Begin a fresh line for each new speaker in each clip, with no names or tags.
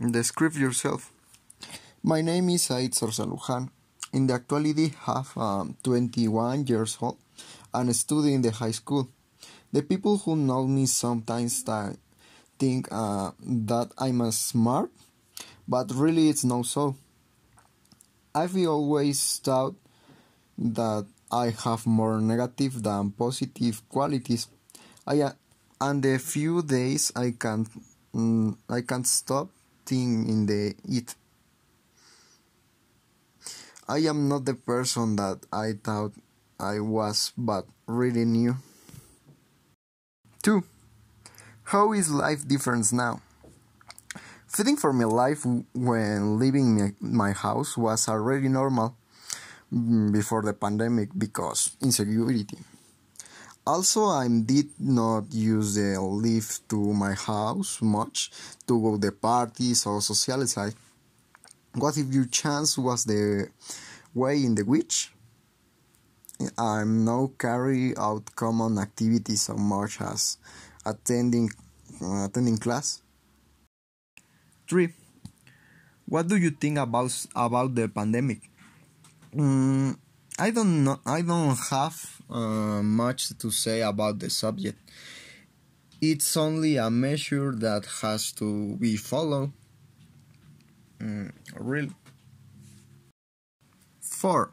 Describe yourself.
My name is Said Sorsalujan. In the actuality, have um, 21 years old and study in the high school. The people who know me sometimes think uh, that I'm a smart, but really it's not so. I've always thought that I have more negative than positive qualities. I uh, and the few days I can't mm, I can't stop thinking in the it. I am not the person that I thought I was, but really new. 2. How is life different now? Feeding for my life when leaving my house was already normal mm, before the pandemic because insecurity. Also, I did not use the lift to my house much to go to parties or socialize. What if your chance was the way in the which I'm now carry out common activities so much as attending uh, attending class?
3. What do you think about about the pandemic?
Mm, I don't know. I don't have uh, much to say about the subject. It's only a measure that has to be followed.
Mm, really?
Four.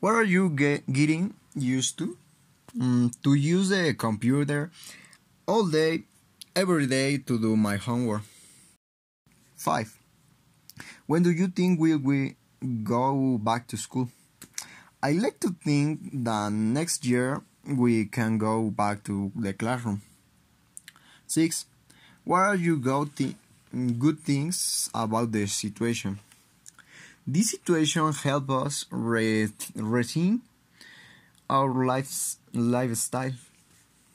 What are you get, getting used to?
Mm, to use the computer all day, every day to do my homework.
Five. When do you think will we go back to school?
I like to think that next year we can go back to the classroom.
6. What are you good things about the situation?
This situation helps us re rethink our lives, lifestyle.